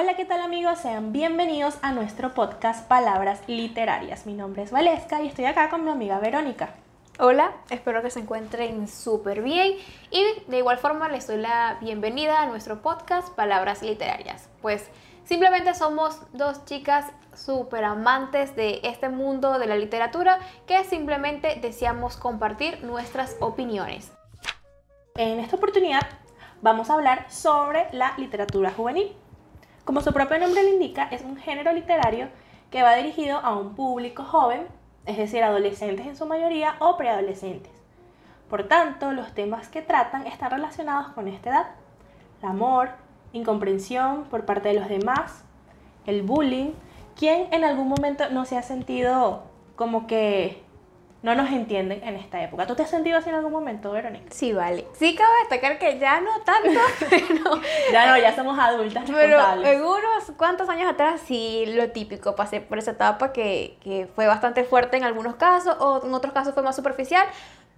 Hola, ¿qué tal amigos? Sean bienvenidos a nuestro podcast Palabras Literarias. Mi nombre es Valesca y estoy acá con mi amiga Verónica. Hola, espero que se encuentren súper bien y de igual forma les doy la bienvenida a nuestro podcast Palabras Literarias. Pues simplemente somos dos chicas súper amantes de este mundo de la literatura que simplemente deseamos compartir nuestras opiniones. En esta oportunidad vamos a hablar sobre la literatura juvenil. Como su propio nombre le indica, es un género literario que va dirigido a un público joven, es decir, adolescentes en su mayoría o preadolescentes. Por tanto, los temas que tratan están relacionados con esta edad. El amor, incomprensión por parte de los demás, el bullying. ¿Quién en algún momento no se ha sentido como que no nos entienden en esta época. ¿Tú te has sentido así en algún momento, Verónica? Sí, vale. Sí, cabe destacar que ya no tanto, pero... ya no, ya somos adultas Pero en unos cuantos años atrás sí, lo típico, pasé por esa etapa que, que fue bastante fuerte en algunos casos, o en otros casos fue más superficial,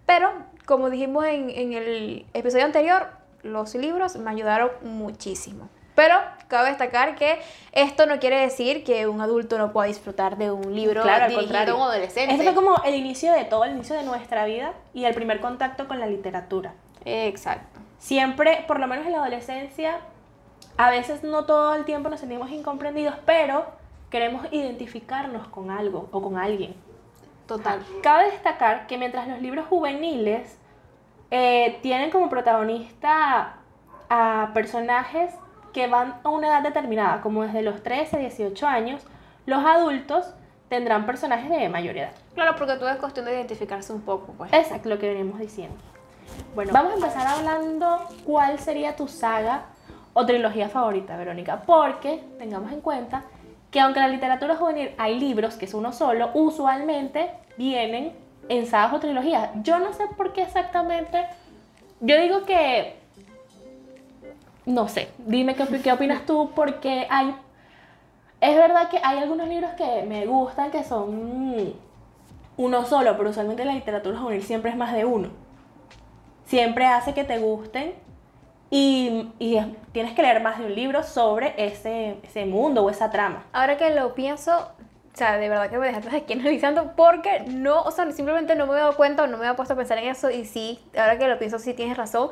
pero como dijimos en, en el episodio anterior, los libros me ayudaron muchísimo. Pero cabe destacar que esto no quiere decir que un adulto no pueda disfrutar de un libro claro, dirigido a un adolescente. Esto fue como el inicio de todo, el inicio de nuestra vida y el primer contacto con la literatura. Exacto. Siempre, por lo menos en la adolescencia, a veces no todo el tiempo nos sentimos incomprendidos, pero queremos identificarnos con algo o con alguien. Total. Cabe destacar que mientras los libros juveniles eh, tienen como protagonista a personajes que van a una edad determinada, como desde los 13 a 18 años, los adultos tendrán personajes de mayor edad. Claro, porque todo es cuestión de identificarse un poco, pues. Exacto, lo que venimos diciendo. Bueno, vamos a empezar hablando cuál sería tu saga o trilogía favorita, Verónica, porque tengamos en cuenta que aunque en la literatura juvenil hay libros que es uno solo, usualmente vienen en sagas o trilogías. Yo no sé por qué exactamente. Yo digo que no sé, dime qué, qué opinas tú, porque hay, es verdad que hay algunos libros que me gustan que son uno solo, pero usualmente la literatura juvenil siempre es más de uno. Siempre hace que te gusten y, y, tienes que leer más de un libro sobre ese, ese mundo o esa trama. Ahora que lo pienso, o sea, de verdad que me dejaste aquí analizando porque no, o sea, simplemente no me he dado cuenta o no me he puesto a pensar en eso y sí, ahora que lo pienso sí tienes razón.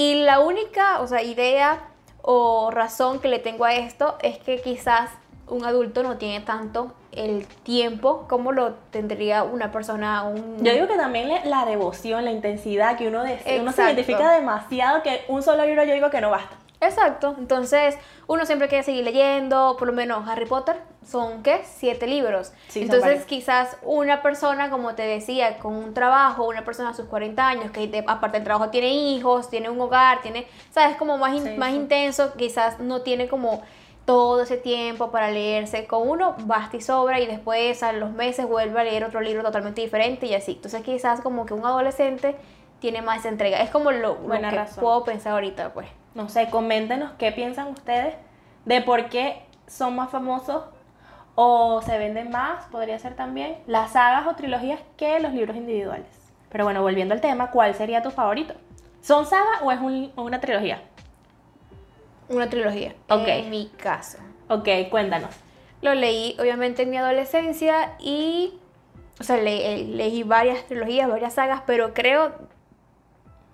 Y la única, o sea, idea o razón que le tengo a esto es que quizás un adulto no tiene tanto el tiempo como lo tendría una persona. Un... Yo digo que también la devoción, la intensidad que uno desea, uno se identifica demasiado que un solo libro yo digo que no basta. Exacto, entonces uno siempre quiere seguir leyendo, por lo menos Harry Potter son, ¿qué? Siete libros. entonces quizás una persona, como te decía, con un trabajo, una persona a sus 40 años, que aparte del trabajo tiene hijos, tiene un hogar, tiene, ¿sabes? Como más, más intenso, quizás no tiene como todo ese tiempo para leerse. Con uno basta y sobra y después a los meses vuelve a leer otro libro totalmente diferente y así. Entonces quizás como que un adolescente tiene más entrega. Es como lo, lo que puedo pensar ahorita, pues. No sé, coméntenos qué piensan ustedes de por qué son más famosos o se venden más, podría ser también, las sagas o trilogías que los libros individuales. Pero bueno, volviendo al tema, ¿cuál sería tu favorito? ¿Son sagas o es una trilogía? Una trilogía, okay. en mi caso. Ok, cuéntanos. Lo leí obviamente en mi adolescencia y, o sea, leí varias trilogías, varias sagas, pero creo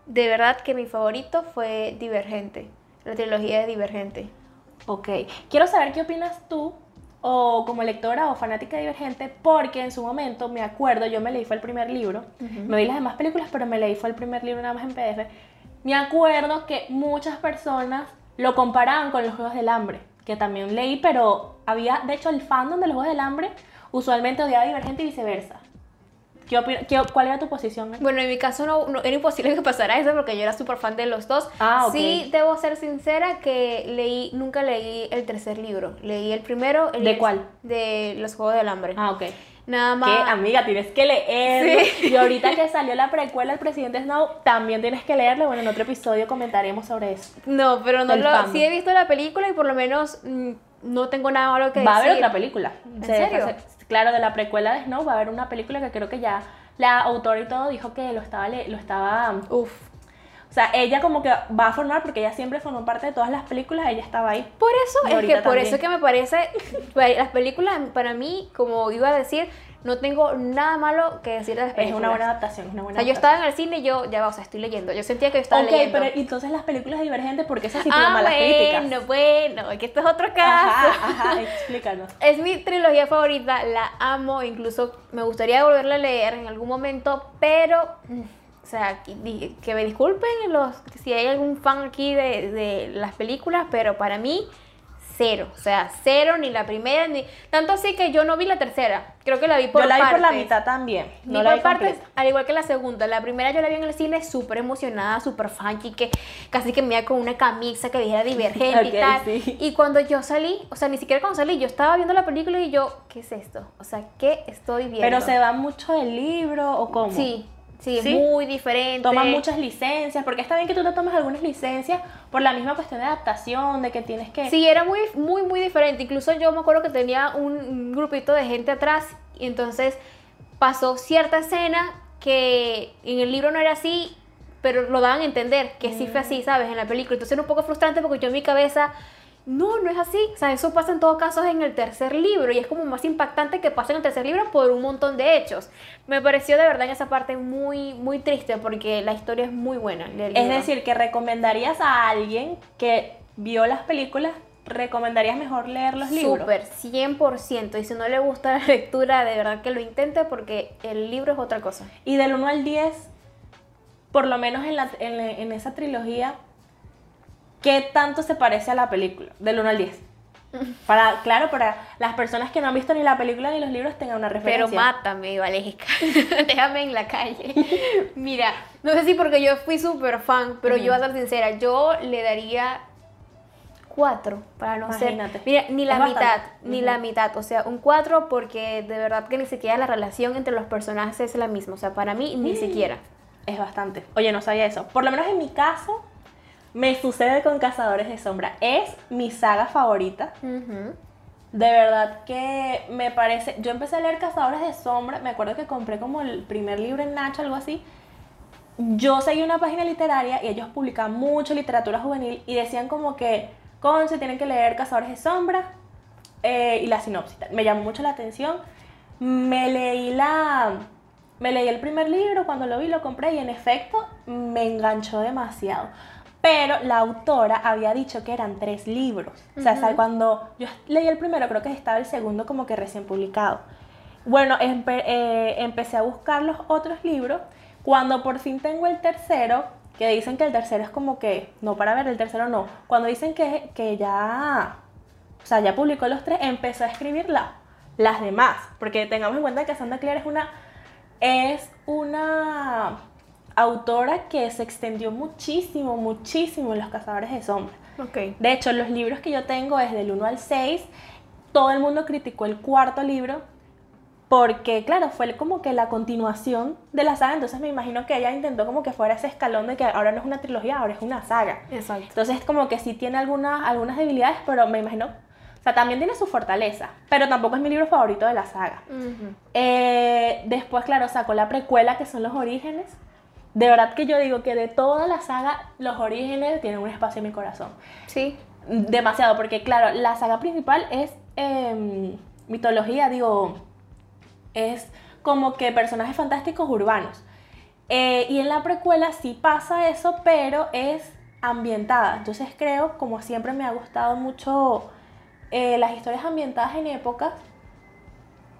de verdad que mi favorito fue Divergente, la trilogía de Divergente. Ok, quiero saber qué opinas tú, o como lectora o fanática de Divergente, porque en su momento me acuerdo, yo me leí fue el primer libro, me vi las demás películas, pero me leí fue el primer libro nada más en PDF. Me acuerdo que muchas personas lo comparaban con los Juegos del Hambre, que también leí, pero había, de hecho, el fandom de los Juegos del Hambre usualmente odiaba Divergente y viceversa. ¿Qué ¿Cuál era tu posición? Bueno, en mi caso no, era imposible que pasara eso porque yo era súper fan de los dos. Ah, Sí, debo ser sincera que leí, nunca leí el tercer libro. Leí el primero. ¿De cuál? De Los Juegos del Hambre. Ah, ok. Nada más. ¿Qué, amiga? Tienes que leerlo. Sí. Y ahorita que salió la precuela del presidente Snow, también tienes que leerlo. Bueno, en otro episodio comentaremos sobre eso. No, pero no lo. Sí he visto la película y por lo menos mm, no tengo nada malo que decir. Va a haber otra película. ¿En serio? Claro, de la precuela de Snow va a haber una película que creo que ya la autora y todo dijo que lo estaba, lo estaba, Uf. O sea, ella como que va a formar, porque ella siempre formó parte de todas las películas, ella estaba ahí. Por eso, es que por eso que me parece, las películas para mí, como iba a decir, no tengo nada malo que decir de las películas. Es una buena adaptación, es una buena O sea, yo estaba en el cine y yo, ya va, o sea, estoy leyendo. Yo sentía que yo estaba leyendo. Ok, pero entonces las películas divergentes, ¿por qué se sitúan ah, malas críticas? bueno, bueno, que esto es otro caso. Ajá, ajá, explícanos. es mi trilogía favorita, la amo, incluso me gustaría volverla a leer en algún momento, pero... Mm, o sea, que, me disculpen los, si hay algún fan aquí de, de las películas, pero para mí cero, o sea, cero ni la primera ni tanto así que yo no vi la tercera, creo que la vi por Yo la vi por la mitad también, no la vi partes, al igual que la segunda, la primera yo la vi en el cine súper emocionada, súper funky, que casi que me iba con una camisa que dijera divergente y tal, y cuando yo salí, o sea, ni siquiera cuando salí, yo estaba viendo la película y yo, ¿qué es esto? O sea, ¿qué estoy viendo? Pero se va mucho del libro o cómo? Sí, Sí, es muy diferente. Toma muchas licencias, porque está bien que tú te tomes algunas licencias por la misma cuestión de adaptación, de que tienes que... Sí, era muy, muy, muy diferente. Incluso yo me acuerdo que tenía un grupito de gente atrás y entonces pasó cierta escena que en el libro no era así, pero lo daban a entender que sí fue así, mm. ¿sabes? En la película. Entonces era un poco frustrante porque yo en mi cabeza no, no es así. O sea, eso pasa en todos casos en el tercer libro y es como más impactante que pase en el tercer libro por un montón de hechos. Me pareció de verdad en esa parte muy, muy triste porque la historia es muy buena. Es decir, que recomendarías a alguien que vio las películas, recomendarías mejor leer los libros. Súper, 100%. Y si no le gusta la lectura, de verdad que lo intente porque el libro es otra cosa. Y del 1 al 10, por lo menos en, la, en, en esa trilogía, ¿qué tanto se parece a la película? Del 1 al 10. Para, claro, para las personas que no han visto ni la película ni los libros tengan una referencia. Pero mátame, Valesca. Déjame en la calle. Mira, no sé si porque yo fui súper fan, pero yo voy a ser sincera, yo le daría cuatro para no Imagínate. ser. Mira, ni la mitad, ni la mitad. O sea, un cuatro porque de verdad que ni siquiera la relación entre los personajes es la misma. O sea, para mí ni siquiera. Es bastante. Oye, no sabía eso. Por lo menos en mi caso, me sucede con Cazadores de Sombra. Es mi saga favorita. De verdad que me parece. Yo empecé a leer Cazadores de Sombra. Me acuerdo que compré como el primer libro en Nacho, algo así. Yo seguí una página literaria y ellos publican mucho literatura juvenil y decían como que, con se tienen que leer Cazadores de Sombra eh, y la sinopsis. Me llamó mucho la atención. Me leí la. Me leí el primer libro, cuando lo vi lo compré y en efecto me enganchó demasiado pero la autora había dicho que eran tres libros. O sea, cuando yo leí el primero, creo que estaba el segundo como que recién publicado. Bueno, eh, empecé a buscar los otros libros. Cuando por fin tengo el tercero, que dicen que el tercero es como que, no para ver, el tercero no. Cuando dicen que, que ya, o sea, ya publicó los tres, empezó a escribir las demás. Porque tengamos en cuenta que Santa Clara es una, es una autora que se extendió muchísimo, muchísimo en Los Cazadores de Sombras. Okay. De hecho, los libros que yo tengo es del 1 al 6. Todo el mundo criticó el cuarto libro porque, claro, fue como que la continuación de la saga. Entonces me imagino que ella intentó como que fuera ese escalón de que ahora no es una trilogía, ahora es una saga. Exacto. Entonces como que sí tiene algunas, algunas debilidades, pero me imagino o sea, también tiene su fortaleza, pero tampoco es mi libro favorito de la saga. Eh, después, claro, sacó la precuela, que son los orígenes, de verdad que yo digo que de toda la saga, los orígenes tienen un espacio en mi corazón. Sí. Demasiado, porque claro, la saga principal es em, mitología, digo, es como que personajes fantásticos urbanos. Eh, y en la precuela sí pasa eso, pero es ambientada. Entonces creo, como siempre me ha gustado mucho eh, las historias ambientadas en épocas,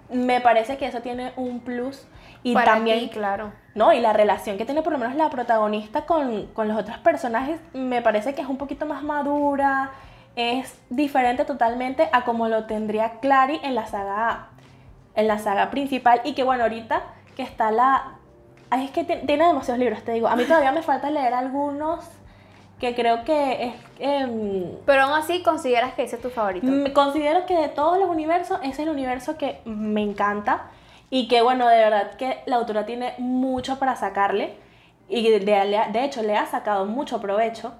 me parece que eso tiene un plus y también, claro. ¿No? Y la relación que tiene por lo menos la protagonista con, los otros personajes me parece que es un poquito más madura, es diferente totalmente a como lo tendría Clary en la saga en la saga principal y que bueno, ahorita que está la Ay, es que tiene demasiados libros, te digo. A mí todavía me falta leer algunos que creo que es... Em, Pero aún así consideras que ese es tu favorito. Considero que de todos los universos, es el universo que me encanta. Y que bueno, de verdad que la autora tiene mucho para sacarle y de, de, hecho le ha sacado mucho provecho.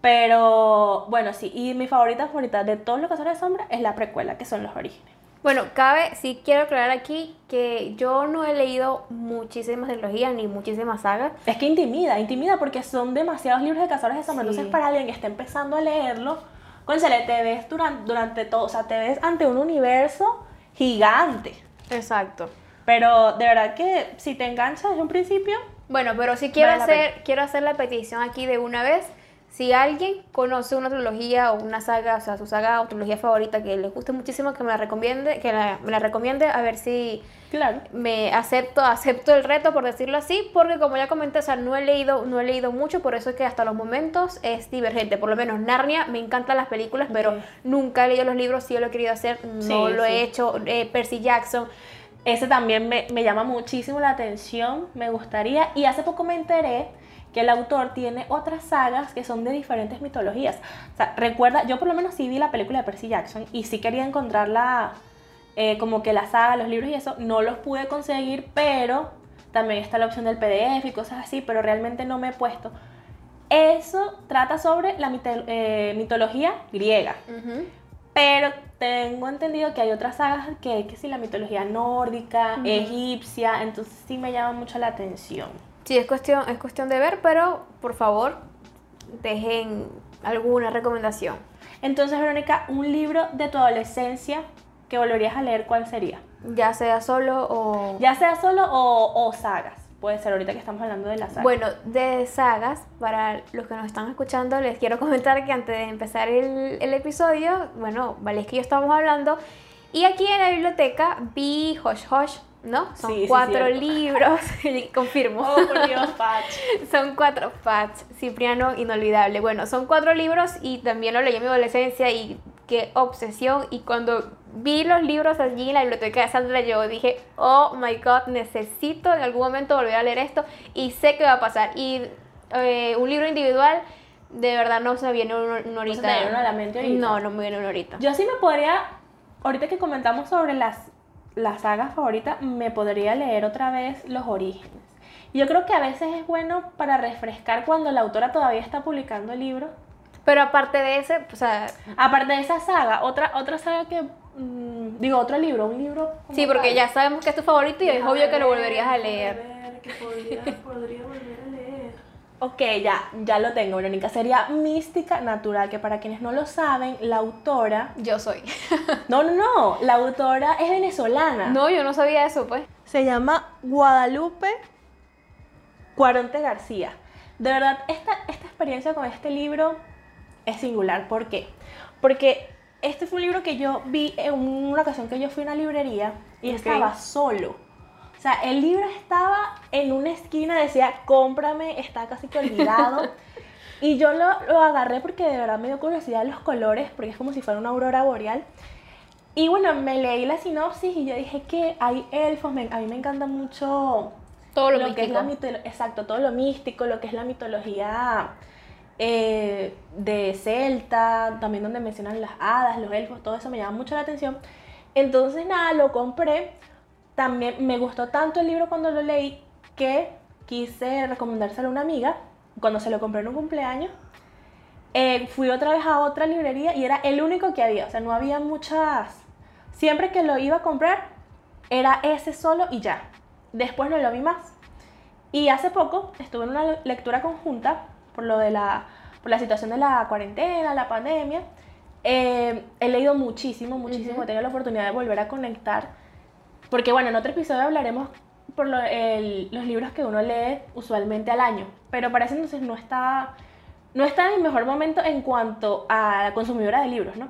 Pero bueno, sí, y mi favorita favorita de todos los casos de sombra es la precuela, que son los orígenes. Bueno, cabe, sí quiero aclarar aquí que yo no he leído muchísimas trilogías ni muchísimas sagas. Es que intimida, intimida porque son demasiados libros de cazadores de sombras. Entonces, para alguien que está empezando a leerlo, conchale, te ves durante, durante todo, o sea, te ves ante un universo gigante. Exacto. Pero de verdad que si te enganchas desde un principio. Bueno, pero sí quiero hacer, quiero hacer la petición aquí de una vez. Si alguien conoce una trilogía o una saga, o sea, su saga o trilogía favorita que le guste muchísimo, que me la recomiende, que me la recomiende, a ver si claro. me acepto, acepto el reto, por decirlo así, porque como ya comenté, o sea, no he leído, no he leído mucho, por eso es que hasta los momentos es divergente. Por lo menos Narnia, me encantan las películas, pero nunca he leído los libros, sí lo he querido hacer, no lo he hecho. Eh, Percy Jackson. Ese también me, me llama muchísimo la atención, me gustaría, y hace poco me enteré que el autor tiene otras sagas que son de diferentes mitologías. O sea, recuerda, yo por lo menos sí vi la película de Percy Jackson y sí quería encontrarla eh, como que la saga, los libros y eso, no los pude conseguir, pero también está la opción del PDF y cosas así, pero realmente no me he puesto. Eso trata sobre la eh, mitología griega. Pero tengo entendido que hay otras sagas que, que sí, la mitología nórdica, egipcia, entonces sí me llama mucho la atención. Sí, es cuestión, es cuestión de ver, pero por favor, dejen alguna recomendación. Entonces, Verónica, un libro de tu adolescencia que volverías a leer, ¿cuál sería? Ya sea solo o... Ya sea solo o, sagas. Puede ser ahorita que estamos hablando de las sagas. Bueno, de sagas, para los que nos están escuchando, les quiero comentar que antes de empezar el, el episodio, bueno, vale, es que yo estábamos hablando, y aquí en la biblioteca vi Hosh Hosh ¿no? Son cuatro libros, confirmo. Oh, por Dios, Patch. son cuatro, Patch, Cipriano, inolvidable. Bueno, son cuatro libros y también lo leí en mi adolescencia y qué obsesión. Y cuando vi los libros allí en la biblioteca de Sandra, yo dije, oh my god, necesito en algún momento volver a leer esto y sé qué va a pasar. Y eh, un libro individual, de verdad no se viene un, horita. ¿No se la mente ahorita? No, no me viene un horita. Yo sí me podría, ahorita que comentamos sobre las la saga favorita, me podría leer otra vez Los Orígenes. Yo creo que a veces es bueno para refrescar cuando la autora todavía está publicando el libro. Pero aparte de ese, o sea... Aparte de esa saga, otra, otra saga que... Mm, digo, otro libro, un libro... Sí, porque ya sabemos que es tu favorito y es obvio que lo volverías a leer. que podría, podría volver a leer. Ok, ya, ya lo tengo, Verónica. Sería Mística Natural, que para quienes no lo saben, la autora... Yo soy. no, no, no, la autora es venezolana. No, yo no sabía eso, pues. Se llama Guadalupe Cuaronte García. De verdad, esta, esta experiencia con este libro es singular. ¿Por qué? Porque este fue un libro que yo vi en una ocasión que yo fui a una librería y estaba solo. O sea, el libro estaba en una esquina, decía, cómprame, está casi que olvidado. y yo lo, lo, agarré porque de verdad me dio curiosidad los colores, porque es como si fuera una aurora boreal. Y bueno, me leí la sinopsis y yo dije que hay elfos, a mí me encanta mucho todo lo, místico. que es la exacto, todo lo místico, lo que es la mitología eh, de Celta, también donde mencionan las hadas, los elfos, todo eso me llama mucho la atención. Entonces nada, lo compré también me gustó tanto el libro cuando lo leí que quise recomendárselo a una amiga cuando se lo compré en un cumpleaños. Eh, fui otra vez a otra librería y era el único que había, o sea, no había muchas. Siempre que lo iba a comprar, era ese solo y ya. Después no lo vi más. Y hace poco estuve en una lectura conjunta por lo de la, por la situación de la cuarentena, la pandemia. Eh, he leído muchísimo, muchísimo. He tenido la oportunidad de volver a conectar porque bueno, en otro episodio hablaremos por los libros que uno lee usualmente al año, pero para ese entonces no está, no está en mi mejor momento en cuanto a la consumidora de libros, ¿no?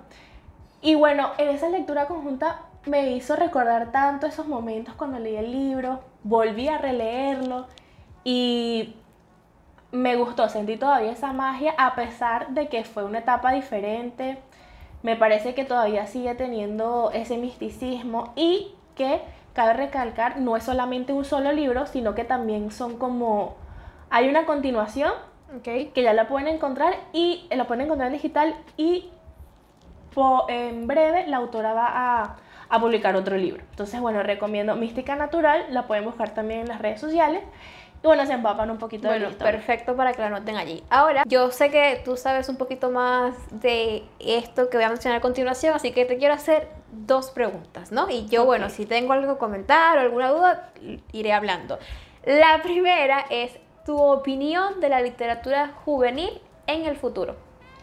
Y bueno, en esa lectura conjunta me hizo recordar tanto esos momentos cuando leí el libro, volví a releerlo y me gustó, sentí todavía esa magia a pesar de que fue una etapa diferente. Me parece que todavía sigue teniendo ese misticismo y que cabe recalcar, no es solamente un solo libro, sino que también son como, hay una continuación, okay. que ya la pueden encontrar y la pueden encontrar en digital y en breve la autora va a, publicar otro libro. Entonces, bueno, recomiendo Mística Natural, la pueden buscar también en las redes sociales. Y bueno, se empapan un poquito bueno, de historia. perfecto para que lo anoten allí. Ahora, yo sé que tú sabes un poquito más de esto que voy a mencionar a continuación, así que te quiero hacer dos preguntas, ¿no? Y yo, bueno, si tengo algo que comentar o alguna duda, iré hablando. La primera es tu opinión de la literatura juvenil en el futuro.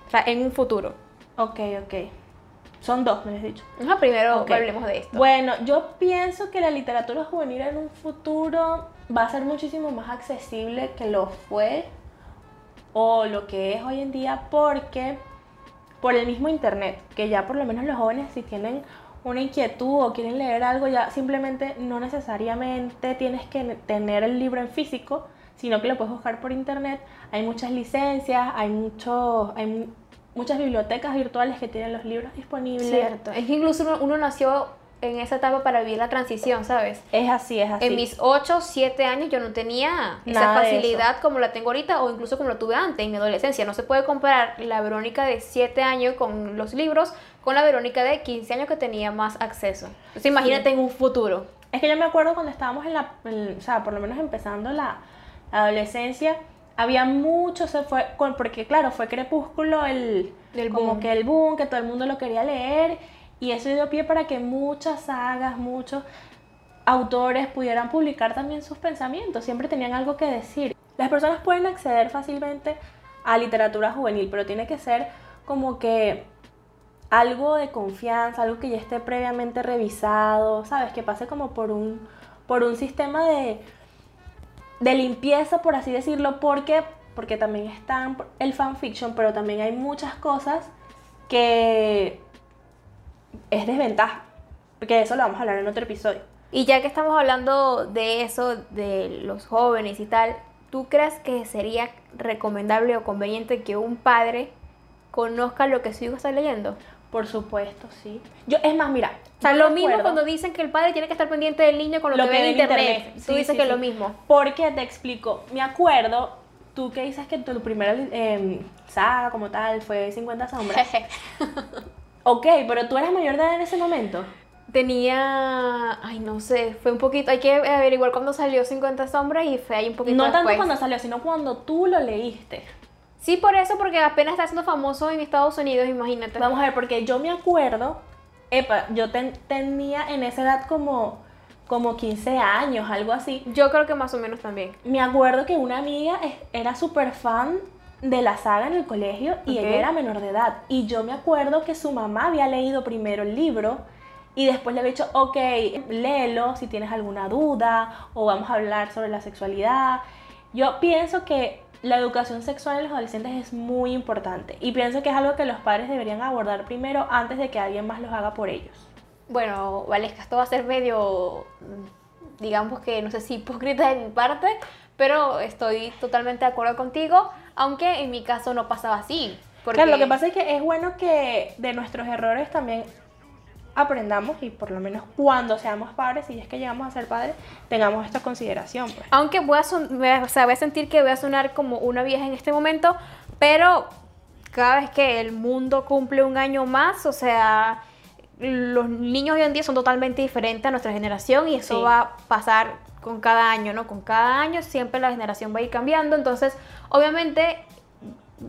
O sea, en un futuro. Ok, ok. Son dos, me has dicho. Ajá, primero Ok. hablemos de esto. Bueno, yo pienso que la literatura juvenil en un futuro va a ser muchísimo más accesible que lo fue o lo que es hoy en día porque por el mismo internet, que ya por lo menos los jóvenes si tienen una inquietud o quieren leer algo, ya simplemente no necesariamente tienes que tener el libro en físico, sino que lo puedes buscar por internet. Hay muchas licencias, hay, muchos, hay muchas bibliotecas virtuales que tienen los libros disponibles. Cierto. Es que incluso uno, uno nació en esa etapa para vivir la transición, ¿sabes? Es así, es así. En mis 8, 7 años yo no tenía esa Nada facilidad como la tengo ahorita o incluso como la tuve antes en mi adolescencia. No se puede comparar la Verónica de 7 años con los libros con la Verónica de 15 años que tenía más acceso. Entonces imagínate en un futuro. Es que yo me acuerdo cuando estábamos en la, en- o sea, por lo menos empezando la adolescencia, había mucho, se fue, porque claro, fue Crepúsculo el, El como boom. que el boom, que todo el mundo lo quería leer, y eso dio pie para que muchas sagas, muchos autores pudieran publicar también sus pensamientos, siempre tenían algo que decir. Las personas pueden acceder fácilmente a literatura juvenil, pero tiene que ser como que algo de confianza, algo que ya esté previamente revisado, ¿sabes? Que pase como por un, por un sistema de, de limpieza, por así decirlo, porque, porque también está el fanfiction, pero también hay muchas cosas que es desventaja, porque eso lo vamos a hablar en otro episodio. Y ya que estamos hablando de eso, de los jóvenes y tal, ¿tú crees que sería recomendable o conveniente que un padre conozca lo que su hijo está leyendo? Por supuesto, sí. Yo, es más, mira. O sea, yo lo mismo acuerdo- cuando dicen que el padre tiene que estar pendiente del niño con lo, Lo que, que ve en internet. internet. Tú dices sí, que es sí. lo mismo. Porque te explico, me acuerdo, tú que dices que tu primera eh, saga como tal fue 50 sombras. ok, pero tú eras mayor de edad en ese momento. Tenía, ay, no sé, fue un poquito, hay que averiguar cuándo salió 50 sombras y fue ahí un poquito No tanto cuando salió, sino cuando tú lo leíste. Sí, por eso, porque apenas está siendo famoso en Estados Unidos, imagínate. Vamos a ver, porque yo me acuerdo, epa, yo ten- tenía en esa edad como, como 15 años, algo así. Yo creo que más o menos también. Me acuerdo que una amiga era súper fan de la saga en el colegio y Ok. ella era menor de edad. Y yo me acuerdo que su mamá había leído primero el libro y después le había dicho, ok, léelo si tienes alguna duda o vamos a hablar sobre la sexualidad. Yo pienso que la educación sexual en los adolescentes es muy importante y pienso que es algo que los padres deberían abordar primero antes de que alguien más los haga por ellos. Bueno, Valesca, esto va a ser medio, digamos que no sé si hipócrita de mi parte, pero estoy totalmente de acuerdo contigo, aunque en mi caso no pasaba así. Porque... Claro, lo que pasa es que es bueno que de nuestros errores también aprendamos y por lo menos cuando seamos padres, si es que llegamos a ser padres, tengamos esta consideración. Pues. Aunque voy a, son- voy a- o sea, voy a sentir que voy a sonar como una vieja en este momento, pero cada vez que el mundo cumple un año más, o sea, los niños hoy en día son totalmente diferentes a nuestra generación y eso Sí. va a pasar con cada año, ¿no? Con cada año siempre la generación va a ir cambiando, entonces obviamente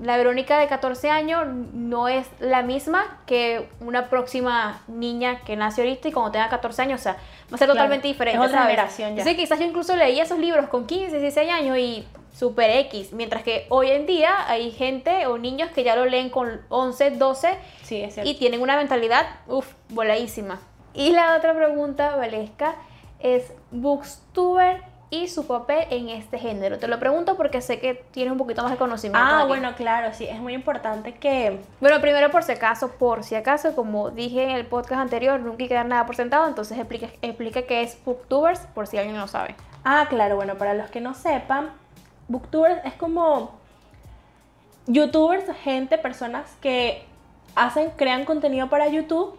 la Verónica de 14 años no es la misma que una próxima niña que nace ahorita y cuando tenga 14 años, o sea, va a ser Claro, totalmente diferente. es otra generación ya. Sí, quizás yo incluso leía esos libros con 15, 16 años y super X, mientras que hoy en día hay gente o niños que ya lo leen con 11, 12 Sí, es y tienen una mentalidad, uff, voladísima. Y la otra pregunta, Valesca, es Bookstuber y su papel en este género. Te lo pregunto porque sé que tienes un poquito más de conocimiento. ah, aquí. bueno, claro, sí, es muy importante que... Bueno, primero por si acaso, por si acaso, como dije en el podcast anterior, nunca hay que dar nada por sentado, entonces explica, explica qué es Booktubers, por si alguien no sabe. Ah, claro, bueno, para los que no sepan, booktubers es como youtubers, gente, personas que hacen, crean contenido para YouTube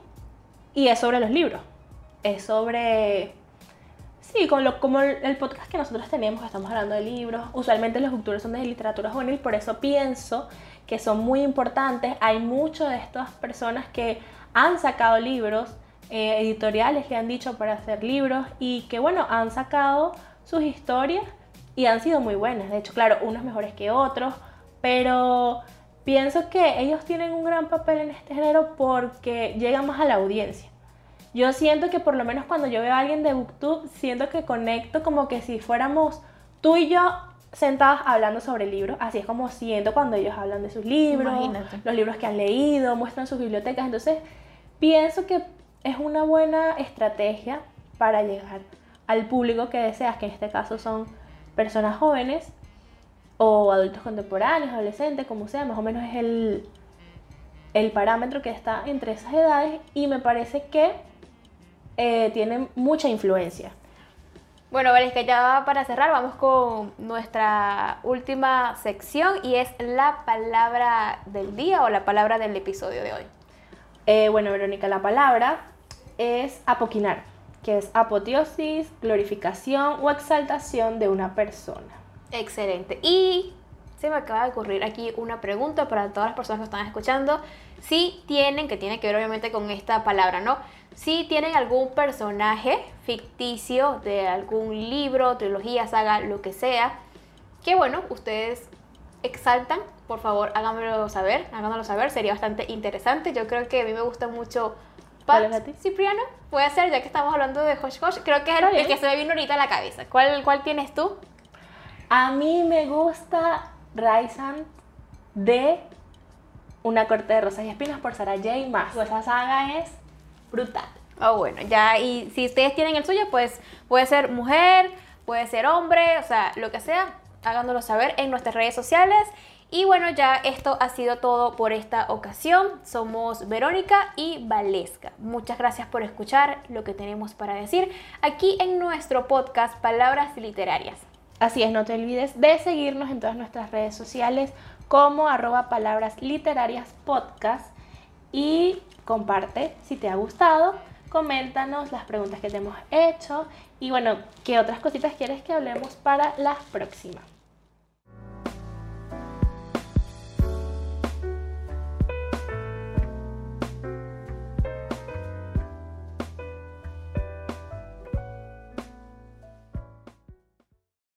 y es sobre los libros. Es sobre... Sí, con lo, como el, podcast que nosotros tenemos, estamos hablando de libros. Usualmente los booktubers son de literatura juvenil, por eso pienso que son muy importantes. Hay muchas de estas personas que han sacado libros, eh, editoriales que han dicho para hacer libros y que, bueno, han sacado sus historias y han sido muy buenas. De hecho, claro, unos mejores que otros, pero pienso que ellos tienen un gran papel en este género porque llegan más a la audiencia. Yo siento que por lo menos cuando yo veo a alguien de Booktube, siento que conecto como que si fuéramos tú y yo sentadas hablando sobre libros, así es como siento cuando ellos hablan de sus libros, los libros que han leído, muestran sus bibliotecas. Entonces, pienso que es una buena estrategia para llegar al público que deseas, que en este caso son personas jóvenes o adultos contemporáneos, adolescentes, como sea, más o menos es el, el parámetro que está entre esas edades y me parece que eh, tienen mucha influencia. Bueno, que ya para cerrar vamos con nuestra última sección y es la palabra del día o la palabra del episodio de hoy. Eh, bueno, Verónica, la palabra es apoquinar, que es apoteosis, glorificación o exaltación de una persona. Excelente. Y se me acaba de ocurrir aquí una pregunta para todas las personas que están escuchando. Si tienen, que tiene que ver obviamente con esta palabra, ¿no? Si tienen algún personaje ficticio de algún libro, trilogía, saga, lo que sea, que bueno, ustedes exaltan, por favor háganmelo saber, háganmelo saber, sería bastante interesante. Yo creo que a mí me gusta mucho Pat Cipriano, puede ser, ya que estamos hablando de Hosh Hosh, creo que es el, que se me vino ahorita a la cabeza. ¿Cuál, ¿Cuál tienes tú? A mí me gusta Raisan de Una corte de rosas y espinas por Sarah J. Maas. Esa saga es brutal. Oh, bueno, ya, y si ustedes tienen el suyo, pues puede ser mujer, puede ser hombre, o sea, lo que sea, háganoslo saber en nuestras redes sociales. Y bueno, ya esto ha sido todo por esta ocasión. Somos Verónica y Valesca. Muchas gracias por escuchar lo que tenemos para decir aquí en nuestro podcast Palabras Literarias. Así es, no te olvides de seguirnos en todas nuestras redes sociales como arroba palabras literarias podcast y comparte si te ha gustado, coméntanos las preguntas que te hemos hecho y bueno, qué otras cositas quieres que hablemos para las próximas.